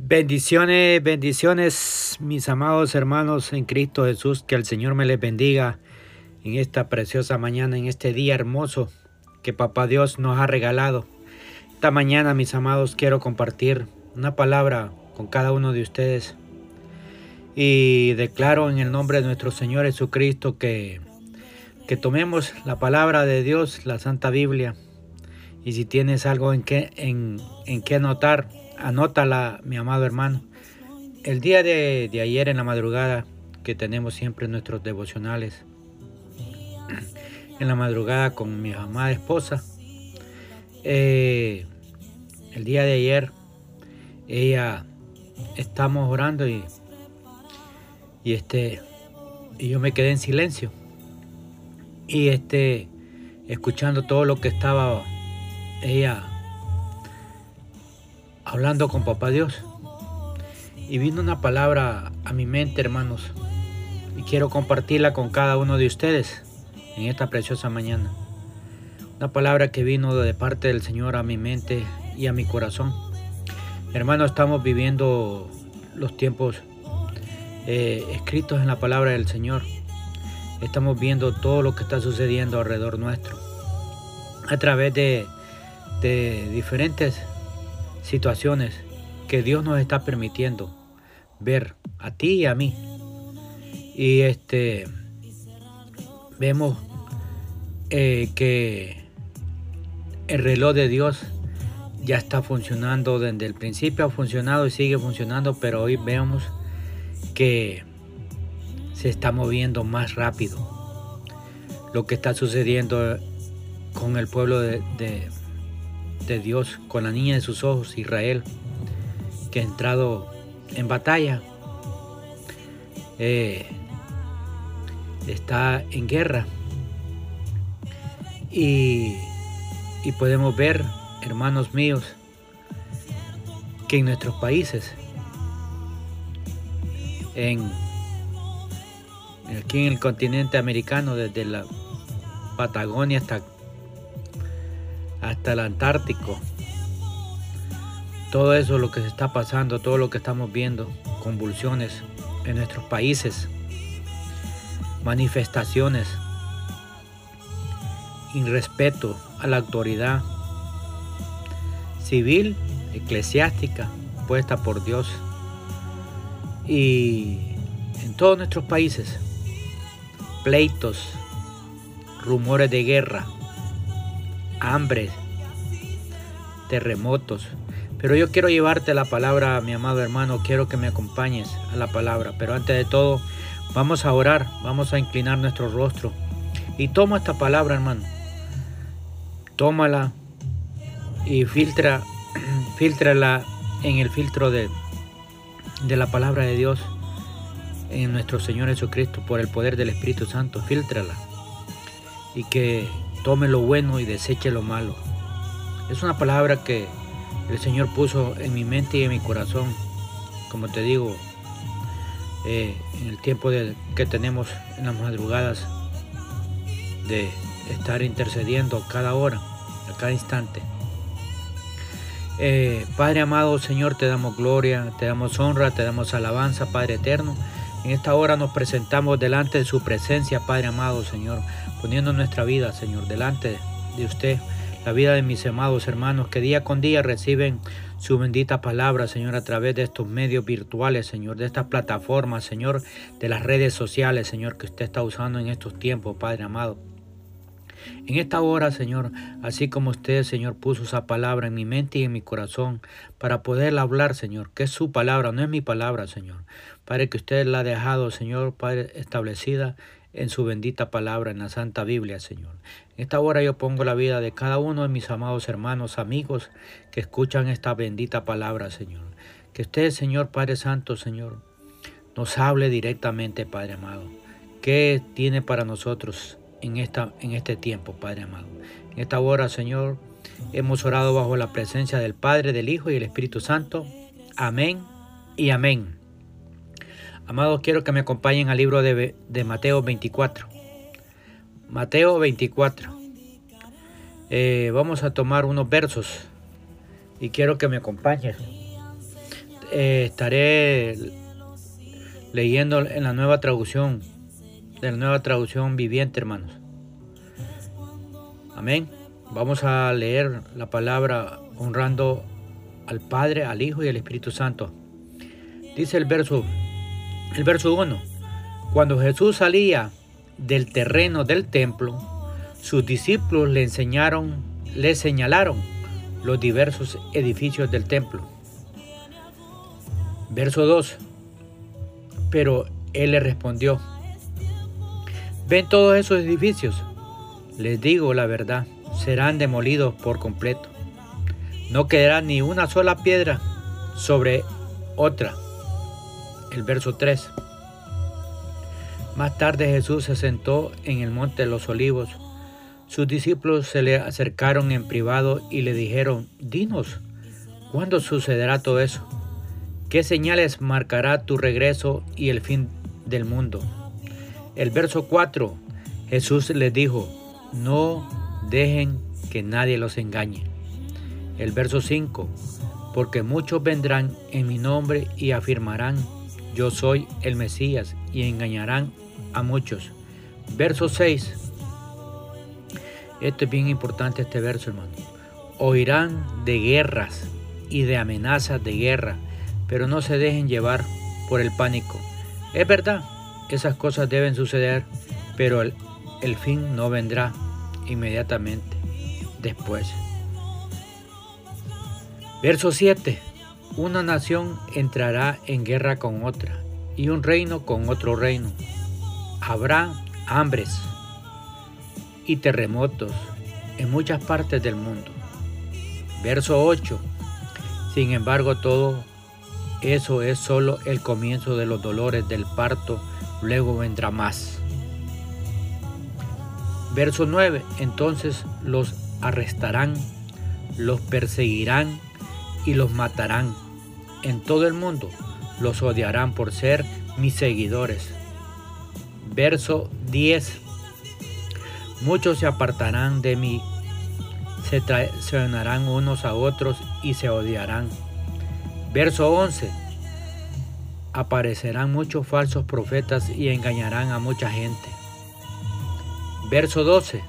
Bendiciones, bendiciones, mis amados hermanos en Cristo Jesús, que el Señor me les bendiga en esta preciosa mañana, en este día hermoso que Papá Dios nos ha regalado. Esta mañana, mis amados, quiero compartir una palabra con cada uno de ustedes y declaro en el nombre de nuestro Señor Jesucristo que, que tomemos la palabra de Dios, la Santa Biblia, y si tienes algo en que, en, en que anotar, anótala, mi amado hermano. El día de, ayer en la madrugada, que tenemos siempre nuestros devocionales, en la madrugada con mi amada esposa, eh, el día de ayer, ella, estamos orando y, y este, y yo me quedé en silencio. Y este, escuchando todo lo que estaba ella hablando con papá Dios. Y vino una palabra a mi mente, hermanos, y quiero compartirla con cada uno de ustedes en esta preciosa mañana. Una palabra que vino de parte del Señor a mi mente y a mi corazón. Hermanos, estamos viviendo los tiempos eh, escritos en la palabra del Señor. Estamos viendo todo lo que está sucediendo alrededor nuestro. A través de, de diferentes situaciones que Dios nos está permitiendo ver a ti y a mí. Y este vemos eh, que el reloj de Dios ya está funcionando desde el principio ha funcionado y sigue funcionando, pero hoy vemos que se está moviendo más rápido. Lo que está sucediendo con el pueblo de, de Dios con la niña de sus ojos, Israel, que ha entrado en batalla, eh, está en guerra. Y, y podemos ver, hermanos míos, que en nuestros países, en, aquí en el continente americano, desde la Patagonia hasta hasta el Antártico. Todo eso lo que se está pasando, todo lo que estamos viendo, convulsiones en nuestros países, manifestaciones, irrespeto a la autoridad civil, eclesiástica, puesta por Dios. Y en todos nuestros países, pleitos, rumores de guerra, hambre, terremotos. Pero yo quiero llevarte la palabra, mi amado hermano, quiero que me acompañes a la palabra. Pero antes de todo, vamos a orar, vamos a inclinar nuestro rostro. Y toma esta palabra, hermano. Tómala y filtra, filtrala en el filtro de, de la palabra de Dios en nuestro Señor Jesucristo por el poder del Espíritu Santo. Filtrala. Y que tome lo bueno y deseche lo malo. Es una palabra que el Señor puso en mi mente y en mi corazón, como te digo, eh, en el tiempo que tenemos en las madrugadas de estar intercediendo cada hora, a cada instante. Eh, Padre amado, Señor, te damos gloria, te damos honra, te damos alabanza, Padre eterno. En esta hora nos presentamos delante de su presencia, Padre amado, Señor, poniendo nuestra vida, Señor, delante de usted, la vida de mis amados hermanos que día con día reciben su bendita palabra, Señor, a través de estos medios virtuales, Señor, de estas plataformas, Señor, de las redes sociales, Señor, que usted está usando en estos tiempos, Padre amado. En esta hora, Señor, así como usted, Señor, puso esa palabra en mi mente y en mi corazón para poderla hablar, Señor, que es su palabra, no es mi palabra, Señor. Padre, que usted la ha dejado, Señor, Padre, establecida en su bendita palabra, en la Santa Biblia, Señor. En esta hora yo pongo la vida de cada uno de mis amados hermanos, amigos, que escuchan esta bendita palabra, Señor. Que usted, Señor Padre Santo, Señor, nos hable directamente, Padre amado. ¿Qué tiene para nosotros en, esta, en este tiempo, Padre amado? En esta hora, Señor, hemos orado bajo la presencia del Padre, del Hijo y del Espíritu Santo. Amén y amén. Amados, quiero que me acompañen al libro de, Mateo 24. Mateo 24. Eh, vamos a tomar unos versos y quiero que me acompañen. eh, estaré leyendo en la nueva traducción, de la nueva traducción viviente, hermanos. Amén. Vamos a leer la palabra honrando al Padre, al Hijo y al Espíritu Santo. Dice el verso, el verso 1. Cuando Jesús salía del terreno del templo, sus discípulos le enseñaron, le señalaron los diversos edificios del templo. Verso 2. Pero él le respondió, ¿ven todos esos edificios? Les digo la verdad, serán demolidos por completo. No quedará ni una sola piedra sobre otra. El verso 3. Más tarde Jesús se sentó en el monte de los olivos. Sus discípulos se le acercaron en privado y le dijeron, Dinos, ¿cuándo sucederá todo eso? ¿Qué señales marcará tu regreso y el fin del mundo? El verso 4, Jesús les dijo, no dejen que nadie los engañe. El verso 5, porque muchos vendrán en mi nombre y afirmarán, yo soy el Mesías, y engañarán a muchos. Verso 6, esto es bien importante este verso, hermano. Oirán de guerras y de amenazas de guerra, pero no se dejen llevar por el pánico. Es verdad, esas cosas deben suceder, pero el, el fin no vendrá inmediatamente después. Verso 7. Una nación entrará en guerra con otra y un reino con otro reino. Habrá hambres y terremotos en muchas partes del mundo. Verso 8. Sin embargo, todo eso es solo el comienzo de los dolores del parto, luego vendrá más. Verso 9. Entonces los arrestarán, los perseguirán y los matarán. En todo el mundo los odiarán por ser mis seguidores. Verso 10. Muchos se apartarán de mí, se traicionarán unos a otros y se odiarán. Verso 11. Aparecerán muchos falsos profetas y engañarán a mucha gente. Verso 12.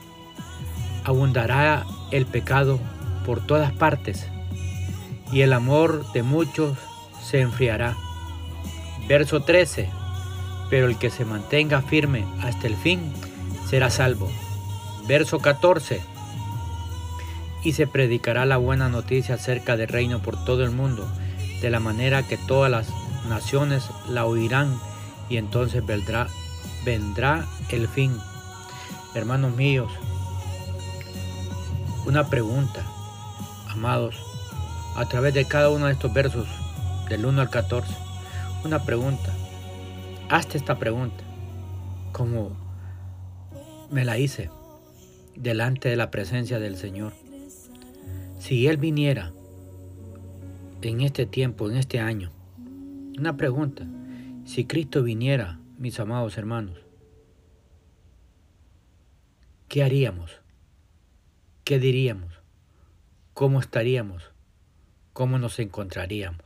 Abundará el pecado por todas partes y el amor de muchos se enfriará. Verso 13. Pero el que se mantenga firme hasta el fin será salvo. Verso 14. Y se predicará la buena noticia acerca del reino por todo el mundo, de la manera que todas las naciones la oirán y entonces vendrá, vendrá el fin. Hermanos míos, una pregunta, amados a través de cada uno de estos versos, del 1 al 14. Una pregunta. Hazte esta pregunta, como me la hice delante de la presencia del Señor. Si Él viniera en este tiempo, en este año, una pregunta, si Cristo viniera, mis amados hermanos, ¿qué haríamos? ¿Qué diríamos? ¿Cómo estaríamos? Cómo nos encontraríamos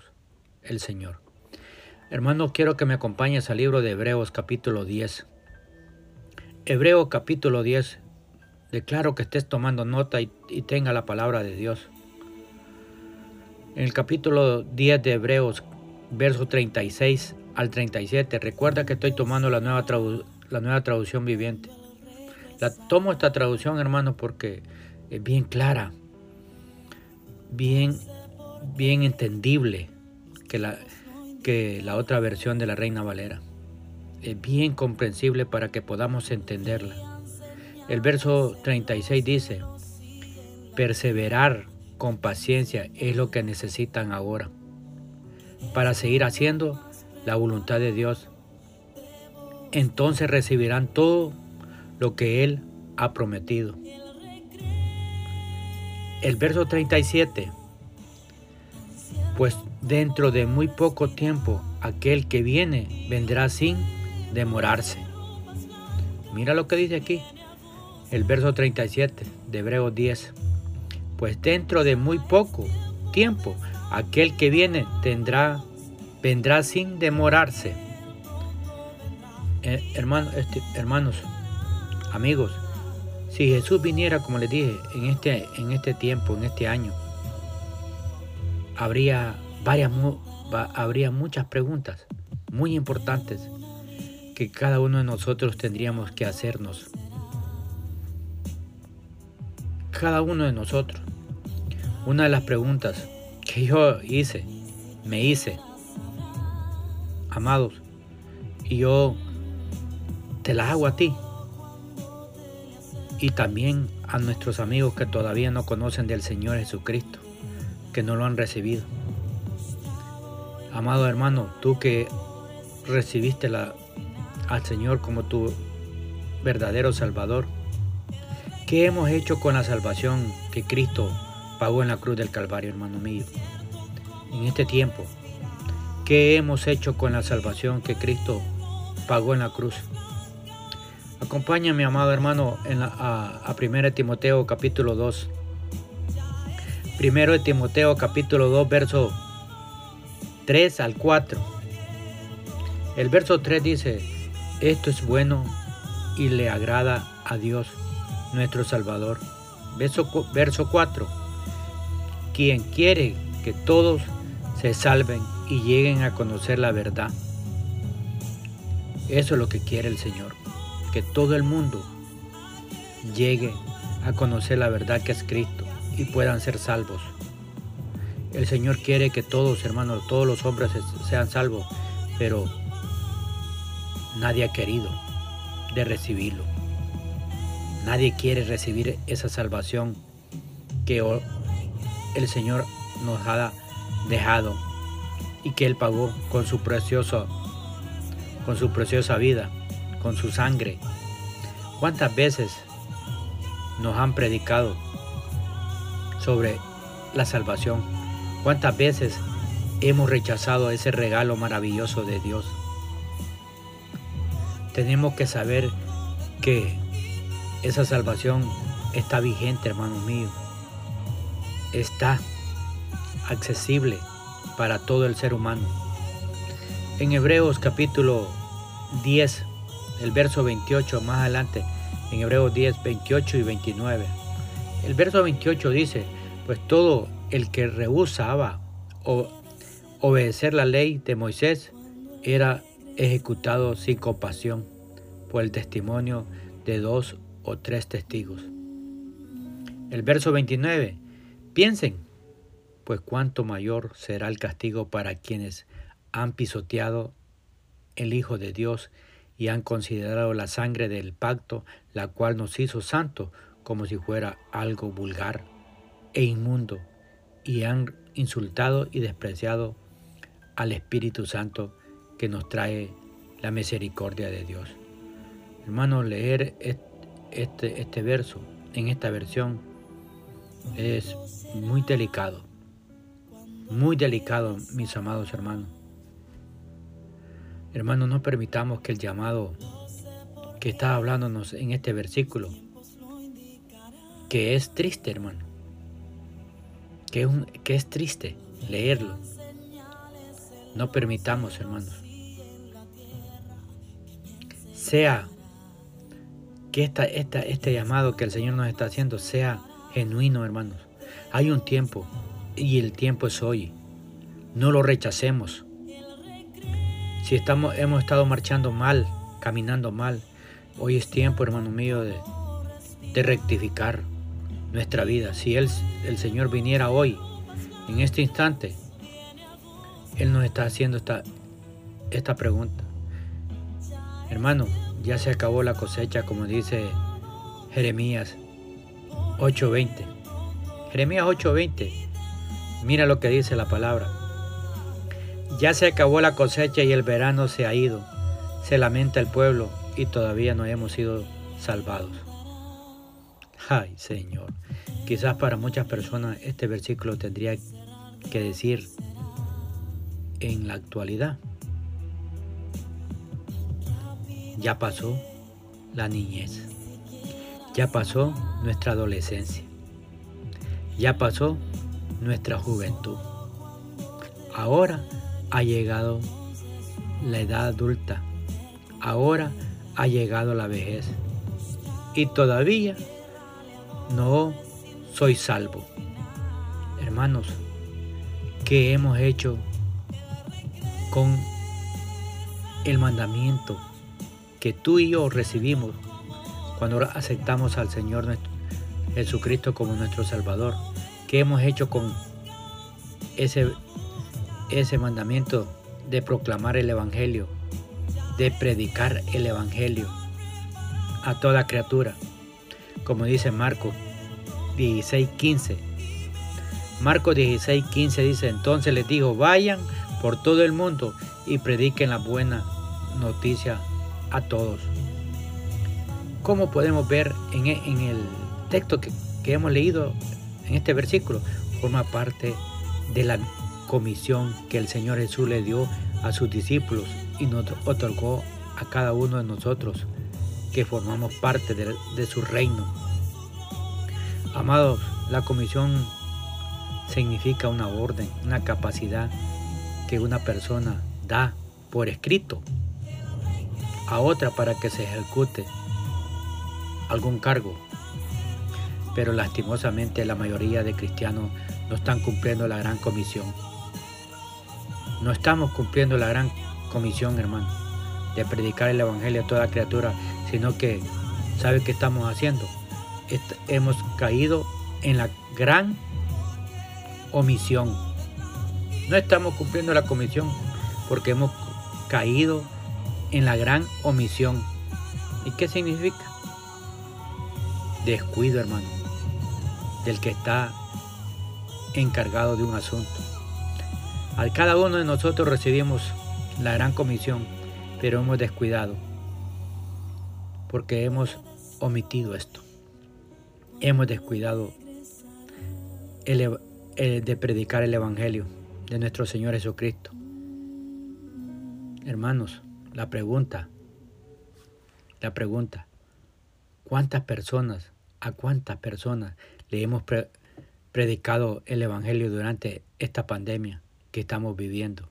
el Señor. Hermano, quiero que me acompañes al libro de Hebreos capítulo 10. Hebreo capítulo 10. Declaro que estés tomando nota y, tenga la palabra de Dios. En el capítulo 10 de Hebreos, verso 36 al 37, recuerda que estoy tomando la nueva, la nueva traducción viviente. La tomo esta traducción, hermano, porque es bien clara, bien bien entendible que la, que la otra versión de la Reina Valera. Es bien comprensible para que podamos entenderla. El verso 36 dice, perseverar con paciencia es lo que necesitan ahora para seguir haciendo la voluntad de Dios. Entonces recibirán todo lo que Él ha prometido. El verso 37 pues dentro de muy poco tiempo aquel que viene vendrá sin demorarse. Mira lo que dice aquí, el verso 37 de Hebreos 10. Pues dentro de muy poco tiempo aquel que viene tendrá vendrá sin demorarse. Eh, este, hermanos, amigos, si Jesús viniera, como les dije, en este, en este tiempo, en este año, habría, varias, habría muchas preguntas muy importantes que cada uno de nosotros tendríamos que hacernos. Cada uno de nosotros. Una de las preguntas que yo hice, me hice, amados, y yo te las hago a ti y también a nuestros amigos que todavía no conocen del Señor Jesucristo, que no lo han recibido. Amado hermano, tú que recibiste la, al Señor como tu verdadero Salvador, ¿qué hemos hecho con la salvación que Cristo pagó en la cruz del Calvario, hermano mío? En este tiempo, ¿qué hemos hecho con la salvación que Cristo pagó en la cruz? Acompáñame, amado hermano, en a, a 1 Timoteo capítulo 2. Primero de Timoteo capítulo 2, verso 3 al 4. El verso 3 dice, esto es bueno y le agrada a Dios, nuestro Salvador. Verso, verso 4, quien quiere que todos se salven y lleguen a conocer la verdad. Eso es lo que quiere el Señor que todo el mundo llegue a conocer la verdad que es Cristo y puedan ser salvos. El Señor quiere que todos, hermanos, todos los hombres sean salvos, pero nadie ha querido de recibirlo. Nadie quiere recibir esa salvación que el Señor nos ha dejado y que Él pagó con su precioso, con su preciosa vida con su sangre. ¿Cuántas veces nos han predicado sobre la salvación? ¿Cuántas veces hemos rechazado ese regalo maravilloso de Dios? Tenemos que saber que esa salvación está vigente, hermanos míos. Está accesible para todo el ser humano. En Hebreos capítulo 10, el verso 28 más adelante, en Hebreos 10, 28 y 29. El verso 28 dice, pues todo el que rehusaba obedecer la ley de Moisés era ejecutado sin compasión por el testimonio de dos o tres testigos. El verso 29, piensen, pues cuánto mayor será el castigo para quienes han pisoteado el Hijo de Dios y han considerado la sangre del pacto, la cual nos hizo santos, como si fuera algo vulgar e inmundo, y han insultado y despreciado al Espíritu Santo que nos trae la misericordia de Dios. Hermanos, leer este, este verso en esta versión es muy delicado, muy delicado, mis amados hermanos. Hermanos, no permitamos que el llamado que está hablándonos en este versículo, que es triste, hermano, que es, que es triste leerlo, no permitamos, hermanos, sea que esta, esta, este llamado que el Señor nos está haciendo sea genuino, hermanos. Hay un tiempo y el tiempo es hoy. No lo rechacemos. Si estamos, hemos estado marchando mal, caminando mal, hoy es tiempo, hermano mío, de, rectificar nuestra vida. Si él, el Señor viniera hoy, en este instante, Él nos está haciendo esta, esta pregunta. Hermano, ya se acabó la cosecha, como dice Jeremías 8:20. Jeremías 8:20. Mira lo que dice la palabra. Ya se acabó la cosecha y el verano se ha ido. Se lamenta el pueblo y todavía no hemos sido salvados. Ay, Señor. Quizás para muchas personas este versículo tendría que decir en la actualidad. Ya pasó la niñez. Ya pasó nuestra adolescencia. Ya pasó nuestra juventud. Ahora ha llegado la edad adulta, ahora ha llegado la vejez y todavía no soy salvo. Hermanos, ¿qué hemos hecho con el mandamiento que tú y yo recibimos cuando aceptamos al Señor Jesucristo como nuestro Salvador? ¿Qué hemos hecho con ese, ese mandamiento de proclamar el Evangelio, de predicar el Evangelio a toda criatura? Como dice Marcos 16:15. Marcos 16:15 dice, entonces les dijo, vayan por todo el mundo y prediquen la buena noticia a todos. Como podemos ver en, e, el texto que, que hemos leído en este versículo, forma parte de la comisión que el Señor Jesús le dio a sus discípulos y nos otorgó a cada uno de nosotros que formamos parte de su reino. Amados, la comisión significa una orden, una capacidad que una persona da por escrito a otra para que se ejecute algún cargo. Pero lastimosamente la mayoría de cristianos no están cumpliendo la gran comisión. No estamos cumpliendo la gran comisión, hermano, de predicar el Evangelio a toda criatura, sino que, ¿sabe qué estamos haciendo? Hemos caído en la gran omisión. No estamos cumpliendo la comisión porque hemos caído en la gran omisión. ¿Y qué significa? Descuido, hermano, del que está encargado de un asunto. Al cada uno de nosotros recibimos la gran comisión, pero hemos descuidado porque hemos omitido esto hemos descuidado de predicar el Evangelio de nuestro Señor Jesucristo. Hermanos, la pregunta, la pregunta, ¿cuántas personas, a cuántas personas le hemos predicado el Evangelio durante esta pandemia que estamos viviendo?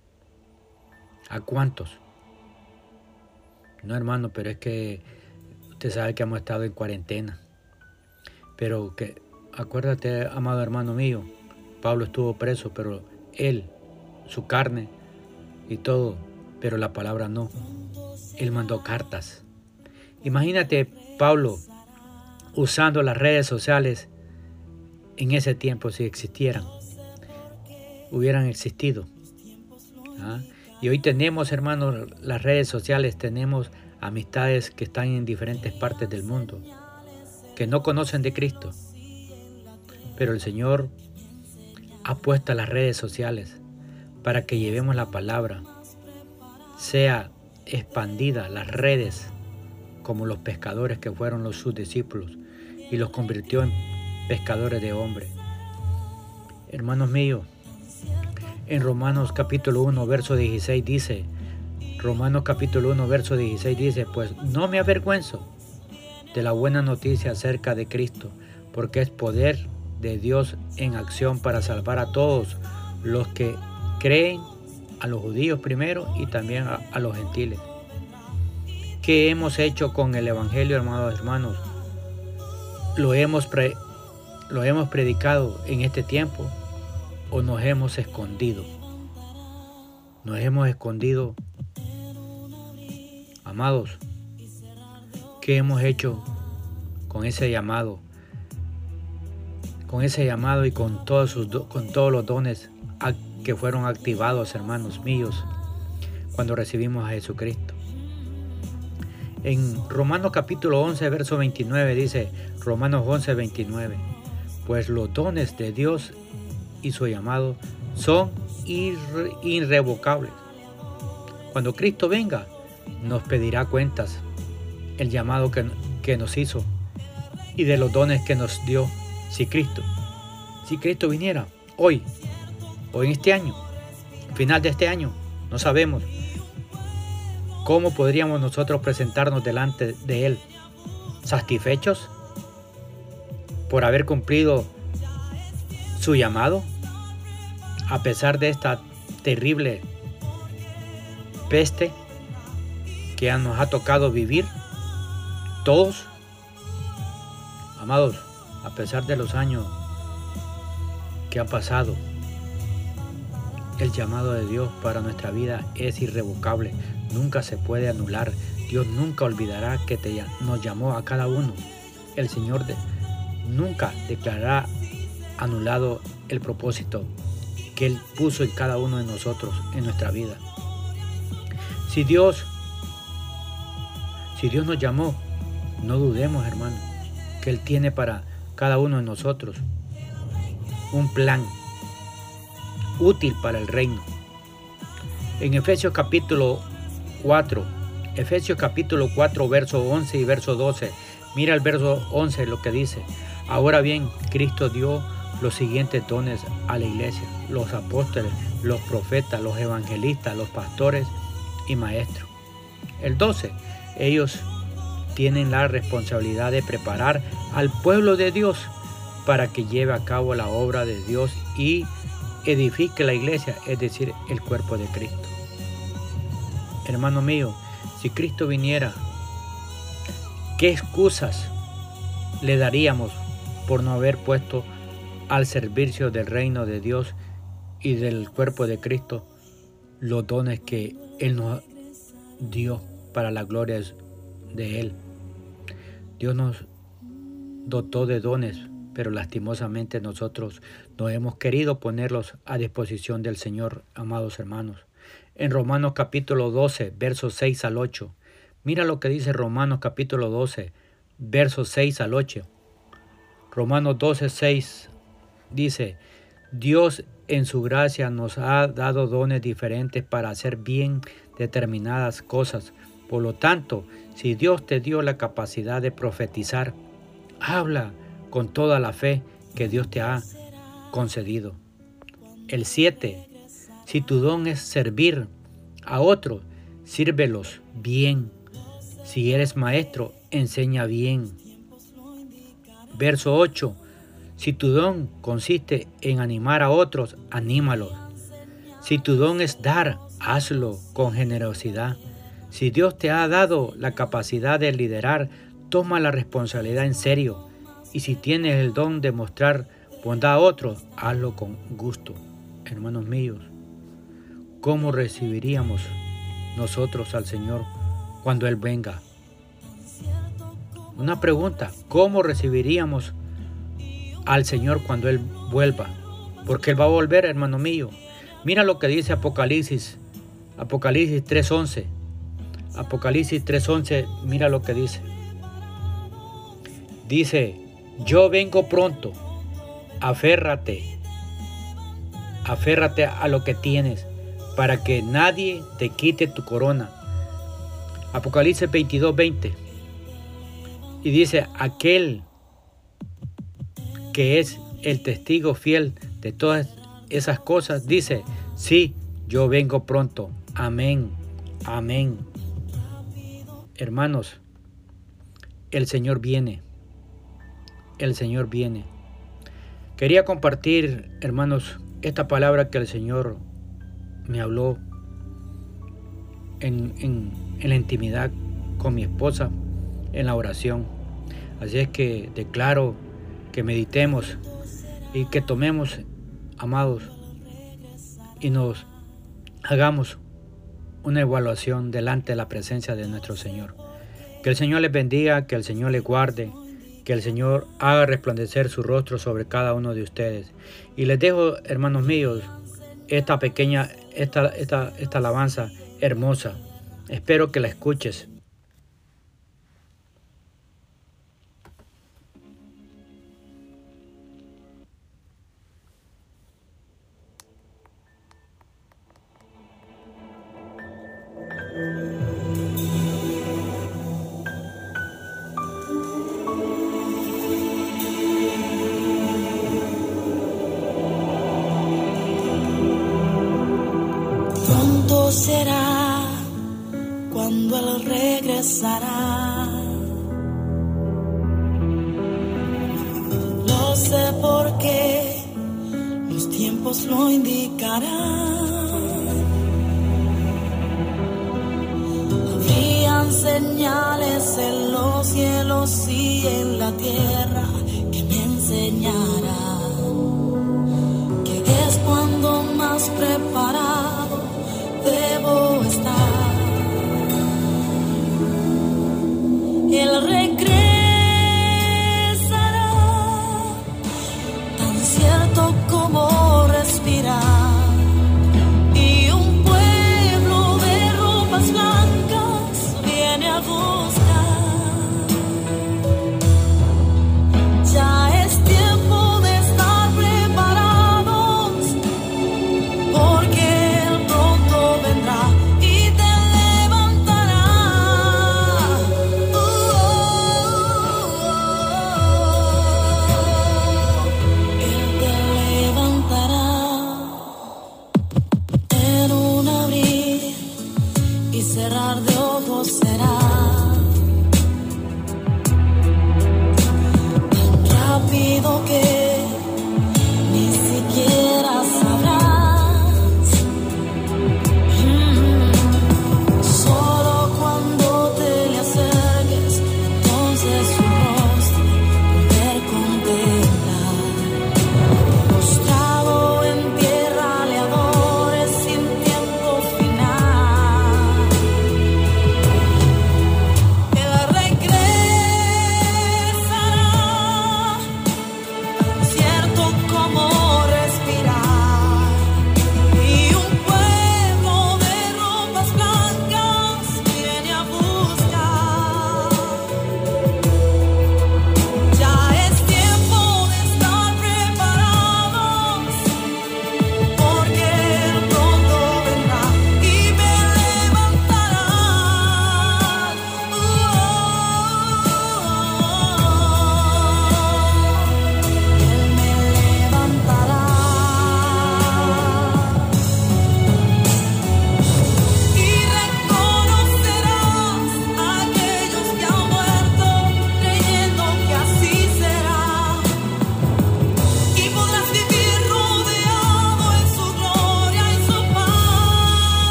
¿A cuántos? No, hermano, pero es que usted sabe que hemos estado en cuarentena. Pero que, acuérdate, amado hermano mío, Pablo estuvo preso, pero él, su carne y todo, pero la palabra no. Él mandó cartas. Imagínate Pablo usando las redes sociales en ese tiempo si existieran, hubieran existido. ¿ah? Y hoy tenemos, hermanos, las redes sociales, tenemos amistades que están en diferentes partes del mundo que no conocen de Cristo. Pero el Señor ha puesto las redes sociales para que llevemos la palabra, sea expandida las redes como los pescadores que fueron los sus discípulos y los convirtió en pescadores de hombres. Hermanos míos, en Romanos capítulo 1, verso 16 dice, Romanos capítulo 1, verso 16 dice, pues no me avergüenzo de la buena noticia acerca de Cristo, porque es poder de Dios en acción para salvar a todos los que creen, a los judíos primero y también a, los gentiles. ¿Qué hemos hecho con el Evangelio, hermanos hermanos? ¿Lo hemos, ¿Lo hemos predicado en este tiempo o nos hemos escondido? Nos hemos escondido, amados, ¿Qué hemos hecho con ese llamado? Con ese llamado y con todos, los dones que fueron activados, hermanos míos, cuando recibimos a Jesucristo. En Romanos capítulo 11, verso 29 dice, Romanos 11, 29, pues los dones de Dios y su llamado son irrevocables. Cuando Cristo venga, nos pedirá cuentas el llamado que, que nos hizo y de los dones que nos dio si Cristo, si Cristo viniera hoy o en este año, final de este año, no sabemos cómo podríamos nosotros presentarnos delante de Él, satisfechos por haber cumplido su llamado, a pesar de esta terrible peste que nos ha tocado vivir, todos, amados, a pesar de los años que han pasado, el llamado de Dios para nuestra vida es irrevocable, nunca se puede anular. Dios nunca olvidará que nos llamó a cada uno. El Señor nunca declarará anulado el propósito que Él puso en cada uno de nosotros en nuestra vida. Si Dios, si Dios nos llamó, no dudemos, hermano, que Él tiene para cada uno de nosotros un plan útil para el reino. En Efesios capítulo 4, Efesios capítulo 4, verso 11 y verso 12, mira el verso 11 lo que dice. Ahora bien, Cristo dio los siguientes dones a la iglesia, los apóstoles, los profetas, los evangelistas, los pastores y maestros. El 12, ellos tienen la responsabilidad de preparar al pueblo de Dios para que lleve a cabo la obra de Dios y edifique la iglesia, es decir, el cuerpo de Cristo. Hermano mío, si Cristo viniera, ¿qué excusas le daríamos por no haber puesto al servicio del reino de Dios y del cuerpo de Cristo los dones que Él nos dio para la gloria de Él? Dios nos dotó de dones pero lastimosamente nosotros no hemos querido ponerlos a disposición del Señor, amados hermanos. En Romanos capítulo 12, versos 6 al 8. Mira lo que dice Romanos capítulo 12, versos 6 al 8. Romanos 12, 6 dice, Dios en su gracia nos ha dado dones diferentes para hacer bien determinadas cosas. Por lo tanto, si Dios te dio la capacidad de profetizar, habla con toda la fe que Dios te ha concedido. El 7. Si tu don es servir a otros, sírvelos bien. Si eres maestro, enseña bien. Verso 8. Si tu don consiste en animar a otros, anímalos. Si tu don es dar, hazlo con generosidad. Si Dios te ha dado la capacidad de liderar, toma la responsabilidad en serio y si tienes el don de mostrar bondad a otros, hazlo con gusto. Hermanos míos, ¿cómo recibiríamos nosotros al Señor cuando Él venga? Una pregunta, ¿cómo recibiríamos al Señor cuando Él vuelva? Porque Él va a volver, hermano mío. Mira lo que dice Apocalipsis, Apocalipsis 3.11. Apocalipsis 3.11, mira lo que dice. Dice, yo vengo pronto. Aférrate. Aférrate a lo que tienes para que nadie te quite tu corona. Apocalipsis 22, 20. Y dice, aquel que es el testigo fiel de todas esas cosas, dice, sí, yo vengo pronto. Amén. Amén. Hermanos, el Señor viene el Señor viene. Quería compartir, hermanos, esta palabra que el Señor me habló en, la intimidad con mi esposa, en la oración. Así es que declaro que meditemos y que tomemos, amados, y nos hagamos una evaluación delante de la presencia de nuestro Señor. Que el Señor les bendiga, que el Señor les guarde, que el Señor haga resplandecer su rostro sobre cada uno de ustedes. Y les dejo, hermanos míos, esta pequeña, esta, esta, esta alabanza hermosa. Espero que la escuches regresará. Lo sé porque los tiempos lo indicarán. señales en los cielos y en la tierra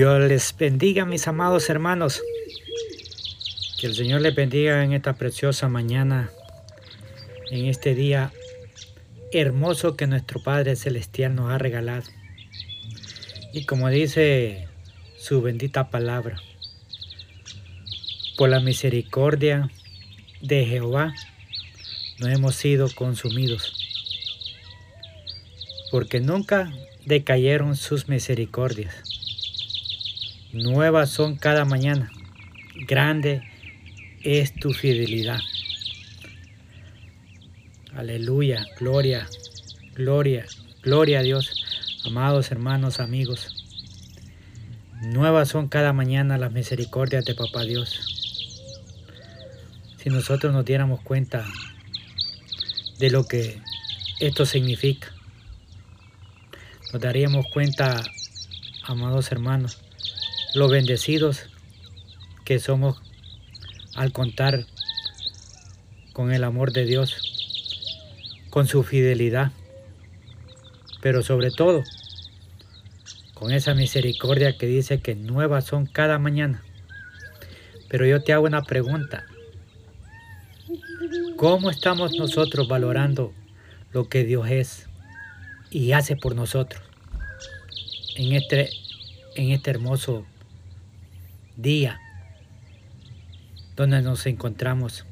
Dios les bendiga, mis amados hermanos. Que el Señor les bendiga en esta preciosa mañana, en este día hermoso que nuestro Padre Celestial nos ha regalado. Y como dice su bendita palabra, por la misericordia de Jehová no hemos sido consumidos, porque nunca decayeron sus misericordias. Nuevas son cada mañana. Grande es tu fidelidad. Aleluya, gloria, gloria, gloria a Dios. Amados hermanos, amigos. Nuevas son cada mañana las misericordias de Papá Dios. Si nosotros nos diéramos cuenta de lo que esto significa, nos daríamos cuenta, amados hermanos, lo bendecidos que somos al contar con el amor de Dios, con su fidelidad, pero sobre todo con esa misericordia que dice que nuevas son cada mañana. Pero yo te hago una pregunta, ¿Cómo estamos nosotros valorando lo que Dios es y hace por nosotros en este, en este hermoso día donde nos encontramos?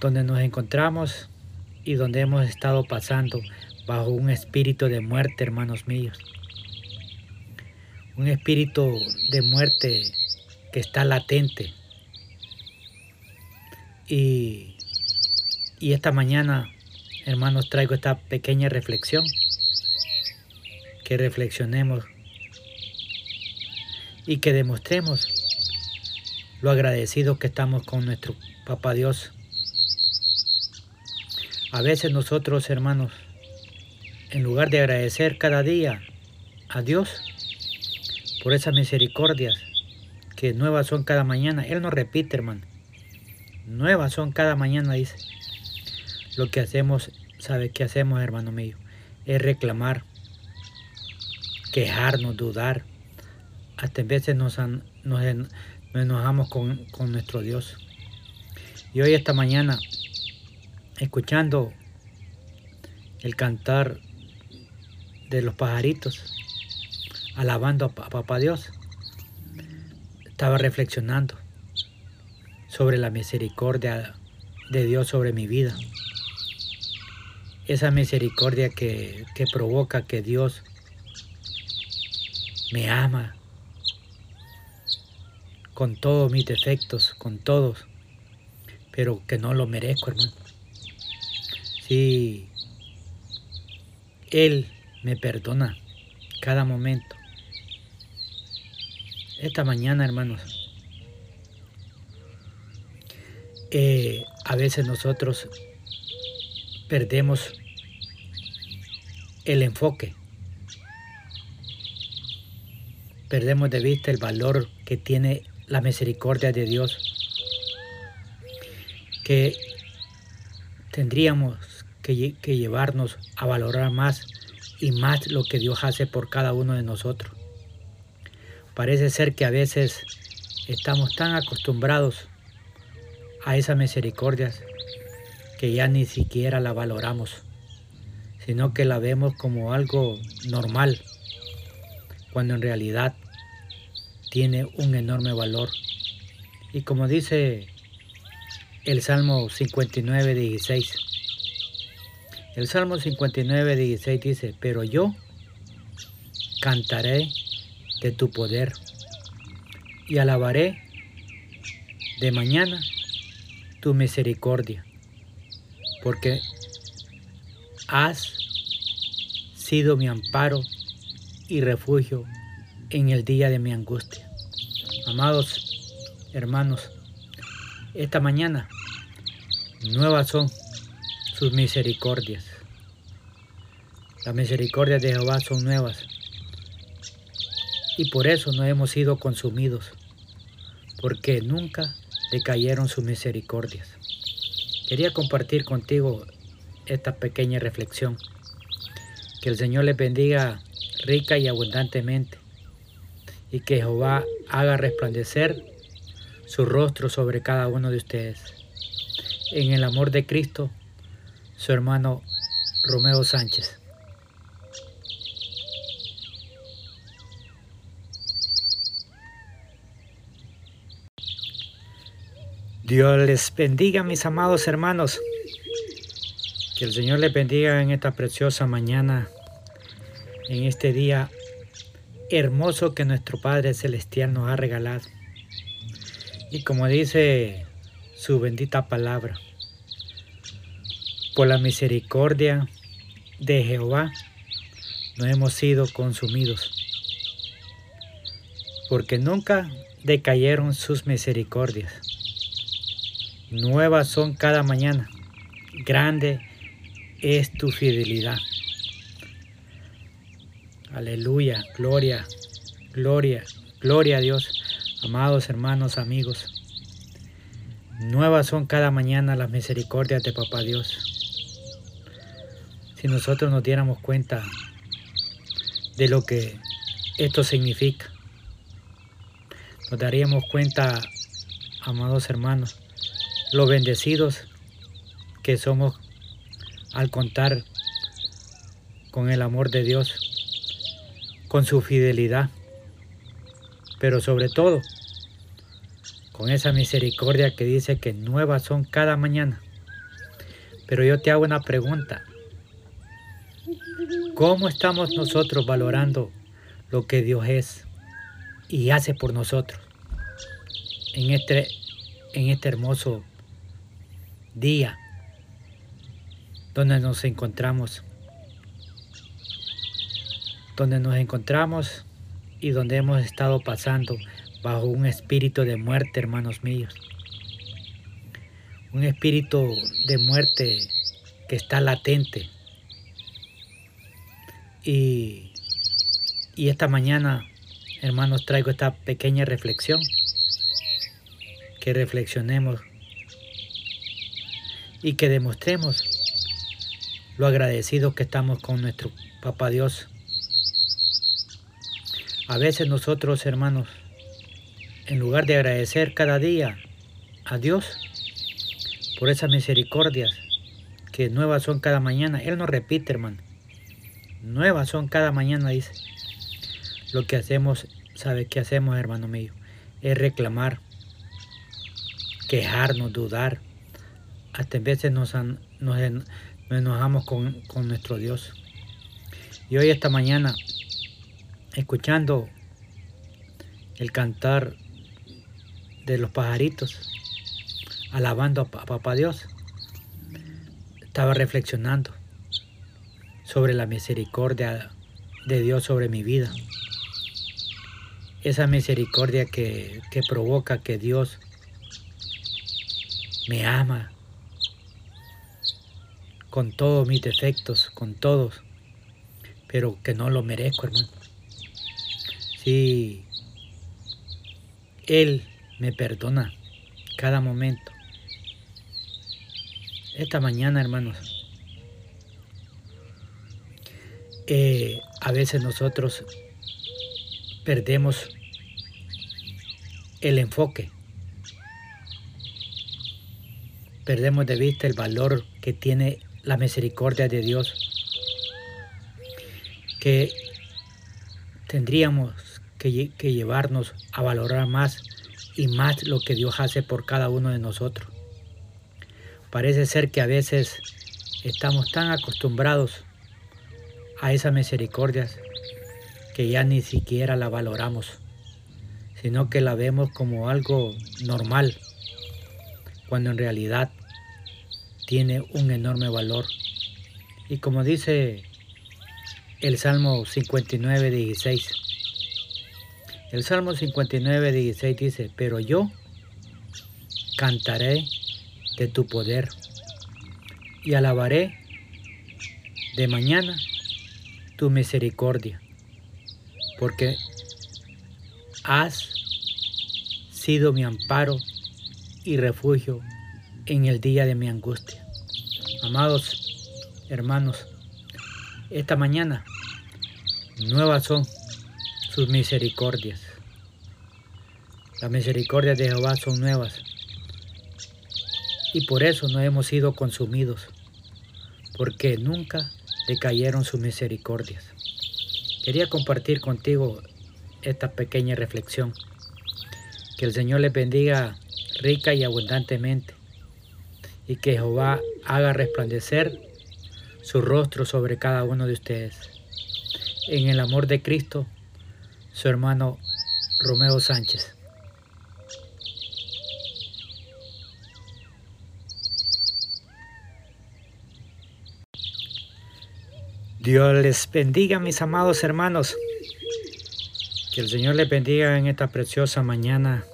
Donde nos encontramos y donde hemos estado pasando bajo un espíritu de muerte, hermanos míos. Un espíritu de muerte que está latente. Y, y esta mañana, hermanos, traigo esta pequeña reflexión. Que reflexionemos y que demostremos lo agradecidos que estamos con nuestro Papá Dios. A veces nosotros, hermanos, en lugar de agradecer cada día a Dios por esas misericordias que nuevas son cada mañana, Él nos repite, hermano. Nuevas son cada mañana, dice. Lo que hacemos, ¿sabe qué hacemos, hermano mío? Es reclamar, quejarnos, dudar. Hasta veces nos, nos, nos enojamos con, con nuestro Dios. Y hoy, esta mañana, escuchando el cantar de los pajaritos, alabando a Papá Dios. Estaba reflexionando sobre la misericordia de Dios sobre mi vida. Esa misericordia que, que provoca que Dios me ama con todos mis defectos, con todos, pero que no lo merezco, hermano. Sí, Él me perdona cada momento. Esta mañana, hermanos, eh, a veces nosotros perdemos el enfoque. Perdemos de vista el valor que tiene la misericordia de Dios. Que tendríamos que, que llevarnos a valorar más y más lo que Dios hace por cada uno de nosotros. Parece ser que a veces estamos tan acostumbrados a esas misericordias que ya ni siquiera la valoramos, sino que la vemos como algo normal, cuando en realidad tiene un enorme valor. Y como dice el Salmo 59, 16, el Salmo 59, 16 dice, pero yo cantaré de tu poder y alabaré de mañana tu misericordia, porque has sido mi amparo y refugio en el día de mi angustia. Amados hermanos, esta mañana nuevas son sus misericordias. Las misericordias de Jehová son nuevas. Y por eso no hemos sido consumidos, porque nunca decayeron sus misericordias. Quería compartir contigo esta pequeña reflexión. Que el Señor les bendiga rica y abundantemente y que Jehová haga resplandecer su rostro sobre cada uno de ustedes. En el amor de Cristo, su hermano Romeo Sánchez. Dios les bendiga, mis amados hermanos. Que el Señor les bendiga en esta preciosa mañana, en este día hermoso que nuestro Padre Celestial nos ha regalado. Y como dice su bendita palabra, por la misericordia de Jehová no hemos sido consumidos, porque nunca decayeron sus misericordias. Nuevas son cada mañana, grande es tu fidelidad. Aleluya, gloria, gloria, gloria a Dios, amados hermanos, amigos. Nuevas son cada mañana las misericordias de Papá Dios. Si nosotros nos diéramos cuenta de lo que esto significa, nos daríamos cuenta, amados hermanos, lo bendecidos que somos al contar con el amor de Dios, con su fidelidad, pero sobre todo con esa misericordia que dice que nuevas son cada mañana. Pero yo te hago una pregunta. ¿Cómo estamos nosotros valorando lo que Dios es y hace por nosotros en este, en este hermoso día donde nos encontramos? Donde nos encontramos y donde hemos estado pasando bajo un espíritu de muerte, hermanos míos. Un espíritu de muerte que está latente. Y, y esta mañana, hermanos, traigo esta pequeña reflexión. Que reflexionemos y que demostremos lo agradecidos que estamos con nuestro Papá Dios. A veces nosotros, hermanos, en lugar de agradecer cada día a Dios por esas misericordias que nuevas son cada mañana, Él no repite, hermano. Nuevas son cada mañana, dice. Lo que hacemos, ¿sabe qué hacemos, hermano mío? Es reclamar, quejarnos, dudar. Hasta en veces nos, nos, nos enojamos con, con nuestro Dios. Y hoy, esta mañana, escuchando el cantar de los pajaritos, alabando a Papá Dios, estaba reflexionando sobre la misericordia de Dios sobre mi vida. Esa misericordia que, que provoca que Dios me ama con todos mis defectos, con todos, pero que no lo merezco, hermano. Sí, Él me perdona cada momento. Esta mañana, hermanos, eh, a veces nosotros perdemos el enfoque. Perdemos de vista el valor que tiene la misericordia de Dios. Que tendríamos que, llevarnos a valorar más y más lo que Dios hace por cada uno de nosotros. Parece ser que a veces estamos tan acostumbrados a esas misericordias que ya ni siquiera la valoramos, sino que la vemos como algo normal, cuando en realidad tiene un enorme valor. Y como dice el Salmo 59, 16, el Salmo 59, 16 dice, pero yo cantaré de tu poder y alabaré de mañana tu misericordia, porque has sido mi amparo y refugio en el día de mi angustia. Amados hermanos, esta mañana nuevas son sus misericordias. Las misericordias de Jehová son nuevas y por eso no hemos sido consumidos, porque nunca decayeron sus misericordias. Quería compartir contigo esta pequeña reflexión. Que el Señor les bendiga rica y abundantemente y que Jehová haga resplandecer su rostro sobre cada uno de ustedes. En el amor de Cristo su hermano Romeo Sánchez. Dios les bendiga, mis amados hermanos. Que el Señor les bendiga en esta preciosa mañana,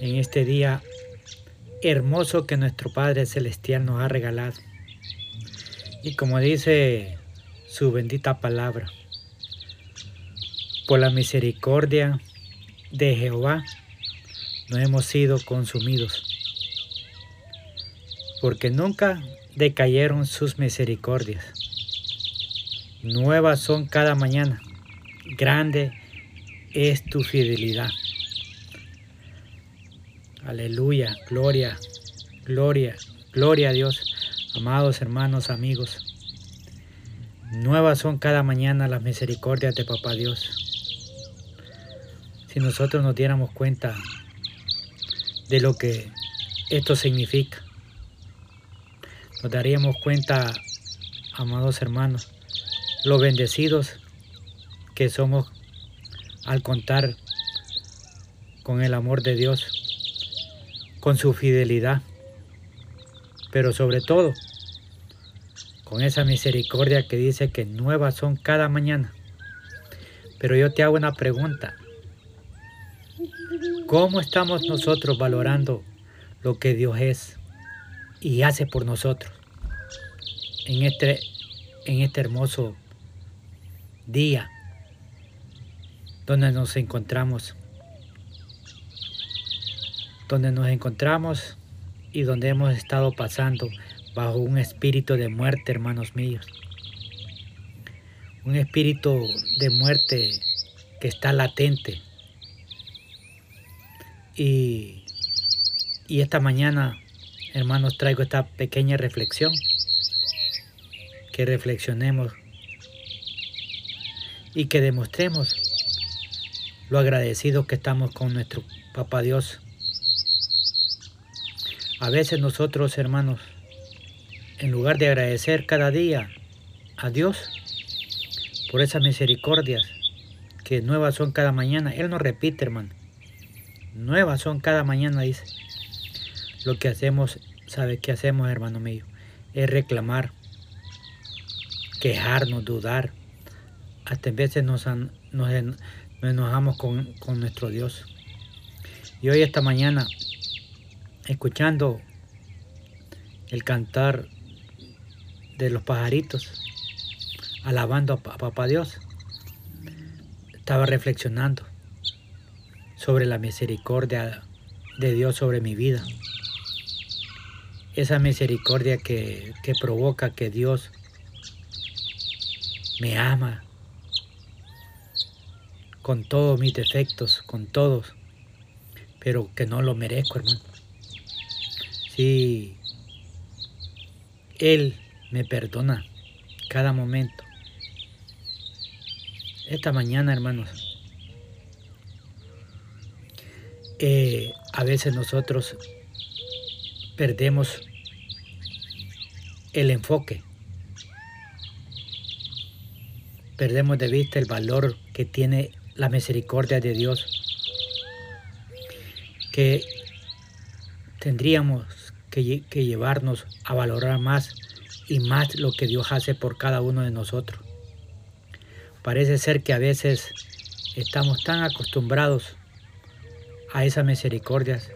en este día hermoso que nuestro Padre Celestial nos ha regalado. Y como dice su bendita palabra, por la misericordia de Jehová no hemos sido consumidos, porque nunca decayeron sus misericordias. Nuevas son cada mañana, grande es tu fidelidad. Aleluya, gloria Gloria, gloria a Dios. Amados hermanos, amigos. Nuevas son cada mañana las misericordias de Papá Dios. Si nosotros nos diéramos cuenta de lo que esto significa, nos daríamos cuenta, amados hermanos, lo bendecidos que somos al contar con el amor de Dios, con su fidelidad, pero sobre todo con esa misericordia que dice que nuevas son cada mañana. Pero yo te hago una pregunta. ¿Cómo estamos nosotros valorando lo que Dios es y hace por nosotros en este, en este hermoso día donde nos encontramos? Donde nos encontramos y donde hemos estado pasando bajo un espíritu de muerte, hermanos míos. Un espíritu de muerte que está latente. Y, y esta mañana, hermanos, traigo esta pequeña reflexión. Que reflexionemos y que demostremos lo agradecidos que estamos con nuestro Papá Dios. A veces nosotros, hermanos, en lugar de agradecer cada día a Dios por esas misericordias que nuevas son cada mañana, Él nos repite, hermano. Nuevas son cada mañana, dice. Lo que hacemos, ¿sabe qué hacemos, hermano mío? Es reclamar, quejarnos, dudar. Hasta en veces nos, nos, nos enojamos con, con nuestro Dios. Y hoy, esta mañana, escuchando el cantar de los pajaritos, alabando a Papá Dios, estaba reflexionando sobre la misericordia de Dios sobre mi vida. Esa misericordia que, que provoca que Dios me ama con todos mis defectos, con todos, pero que no lo merezco, hermano. Sí, Él me perdona cada momento. Esta mañana, hermanos, eh, a veces nosotros perdemos el enfoque. Perdemos de vista el valor que tiene la misericordia de Dios. Que tendríamos que, que llevarnos a valorar más y más lo que Dios hace por cada uno de nosotros. Parece ser que a veces estamos tan acostumbrados a esas misericordias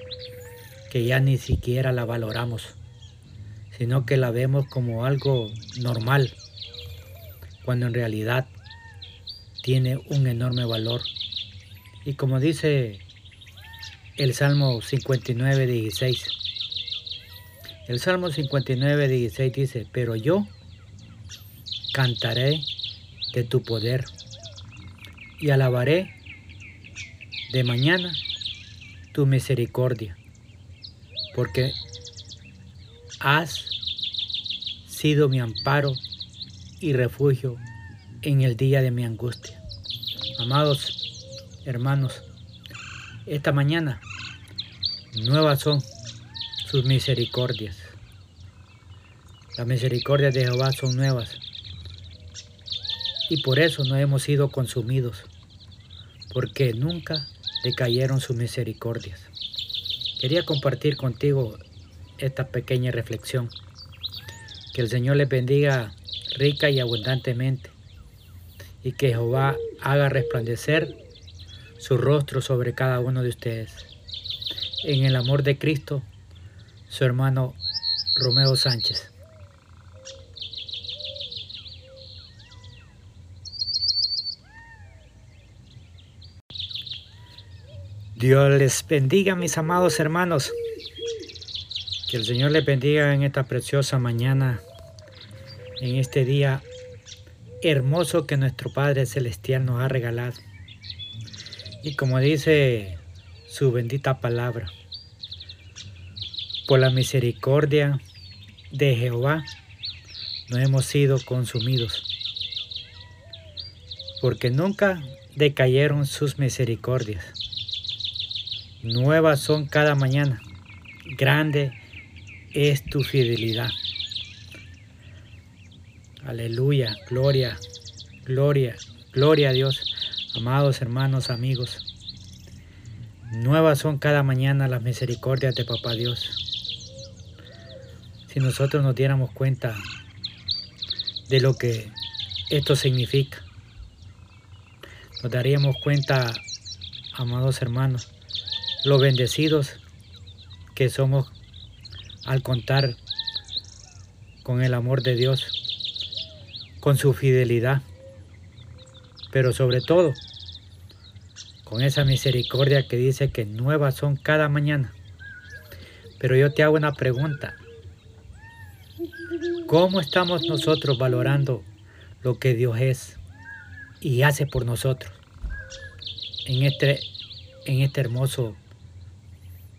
que ya ni siquiera la valoramos, sino que la vemos como algo normal, cuando en realidad tiene un enorme valor. Y como dice el Salmo 59, 16, el Salmo 59, 16 dice, pero yo cantaré de tu poder y alabaré de mañana tu misericordia, porque has sido mi amparo y refugio en el día de mi angustia. Amados hermanos, esta mañana nuevas son sus misericordias. Las misericordias de Jehová son nuevas. Y por eso no hemos sido consumidos, porque nunca decayeron sus misericordias. Quería compartir contigo esta pequeña reflexión. Que el Señor les bendiga rica y abundantemente. Y que Jehová haga resplandecer su rostro sobre cada uno de ustedes. En el amor de Cristo su hermano Romeo Sánchez. Dios les bendiga, mis amados hermanos. Que el Señor les bendiga en esta preciosa mañana, en este día hermoso que nuestro Padre Celestial nos ha regalado. Y como dice su bendita palabra, Por la misericordia de Jehová no hemos sido consumidos, porque nunca decayeron sus misericordias. Nuevas son cada mañana, grande es tu fidelidad. Aleluya, gloria, gloria, gloria a Dios, amados hermanos, amigos. Nuevas son cada mañana las misericordias de Papá Dios. Si nosotros nos diéramos cuenta de lo que esto significa, nos daríamos cuenta, amados hermanos, lo bendecidos que somos al contar con el amor de Dios, con su fidelidad, pero sobre todo con esa misericordia que dice que nuevas son cada mañana. Pero yo te hago una pregunta. ¿Cómo estamos nosotros valorando lo que Dios es y hace por nosotros en este, en este hermoso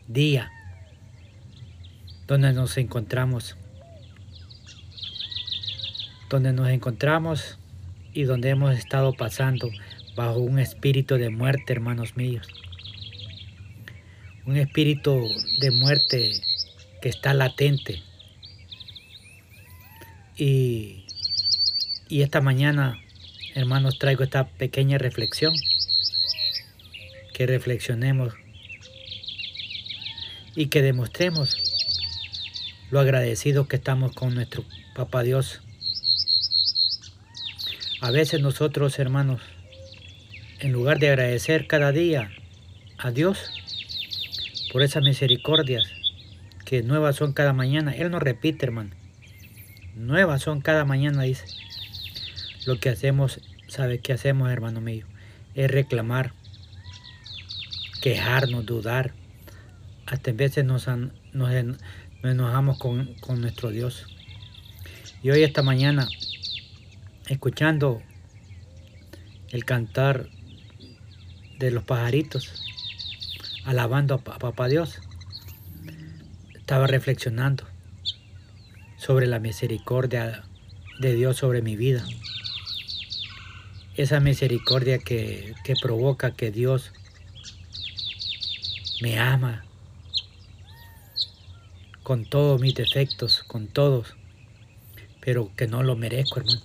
día donde nos encontramos? Donde nos encontramos y donde hemos estado pasando bajo un espíritu de muerte, hermanos míos. Un espíritu de muerte que está latente y, y esta mañana, hermanos, traigo esta pequeña reflexión. Que reflexionemos y que demostremos lo agradecidos que estamos con nuestro Papá Dios. A veces nosotros, hermanos, en lugar de agradecer cada día a Dios por esas misericordias que nuevas son cada mañana, Él nos repite, hermano nuevas son cada mañana, dice. Lo que hacemos, ¿sabe qué hacemos, hermano mío? Es reclamar, quejarnos, dudar. Hasta en veces nos, nos, enojamos con, con nuestro Dios. Y hoy esta mañana, escuchando el cantar de los pajaritos, alabando a Papá Dios, estaba reflexionando sobre la misericordia de Dios sobre mi vida. Esa misericordia que, provoca que Dios me ama con todos mis defectos, con todos, pero que no lo merezco, hermano.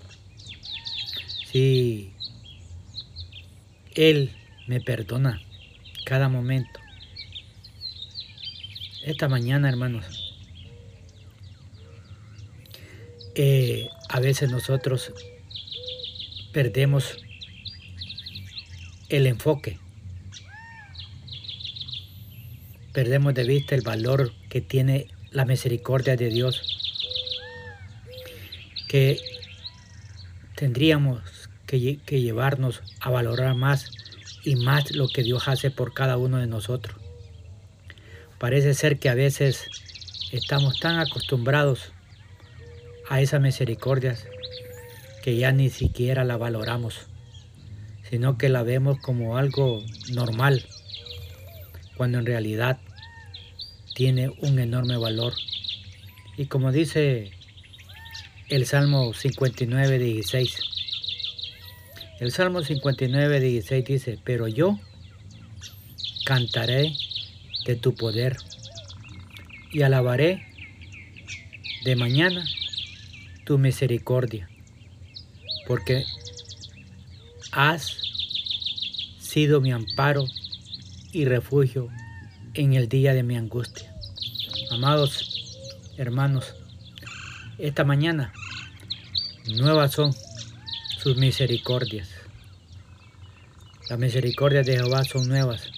Sí, Él me perdona cada momento. Esta mañana, hermanos, Eh, a veces nosotros perdemos el enfoque, perdemos de vista el valor que tiene la misericordia de Dios, que tendríamos que, llevarnos a valorar más y más lo que Dios hace por cada uno de nosotros. Parece ser que a veces estamos tan acostumbrados a esas misericordias que ya ni siquiera la valoramos, sino que la vemos como algo normal, cuando en realidad tiene un enorme valor. Y como dice el Salmo 59, 16, el Salmo 59, 16 dice, pero yo cantaré de tu poder y alabaré de mañana tu misericordia, porque has sido mi amparo y refugio en el día de mi angustia. Amados hermanos, esta mañana nuevas son sus misericordias. Las misericordias de Jehová son nuevas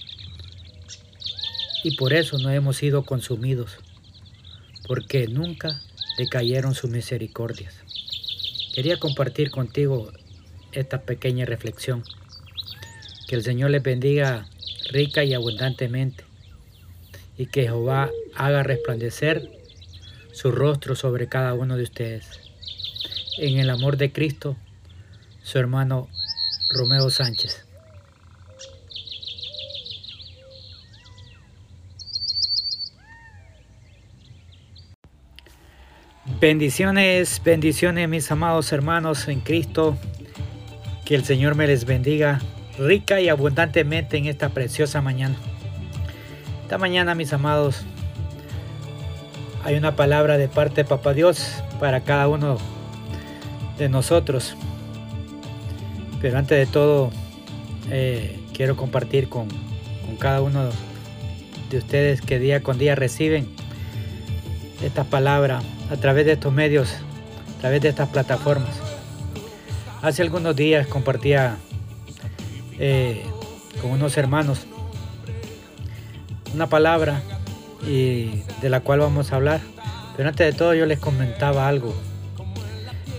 y por eso no hemos sido consumidos, porque nunca cayeron sus misericordias. Quería compartir contigo esta pequeña reflexión. Que el Señor les bendiga rica y abundantemente y que Jehová haga resplandecer su rostro sobre cada uno de ustedes. En el amor de Cristo, su hermano Romeo Sánchez. Bendiciones, bendiciones mis amados hermanos en Cristo. Que el Señor me les bendiga rica y abundantemente en esta preciosa mañana. Esta mañana mis amados hay una palabra de parte de Papá Dios para cada uno de nosotros. Pero antes de todo eh, quiero compartir con, cada uno de ustedes que día con día reciben esta palabra a través de estos medios, a través de estas plataformas. Hace algunos días compartía eh, con unos hermanos una palabra y de la cual vamos a hablar. Pero antes de todo yo les comentaba algo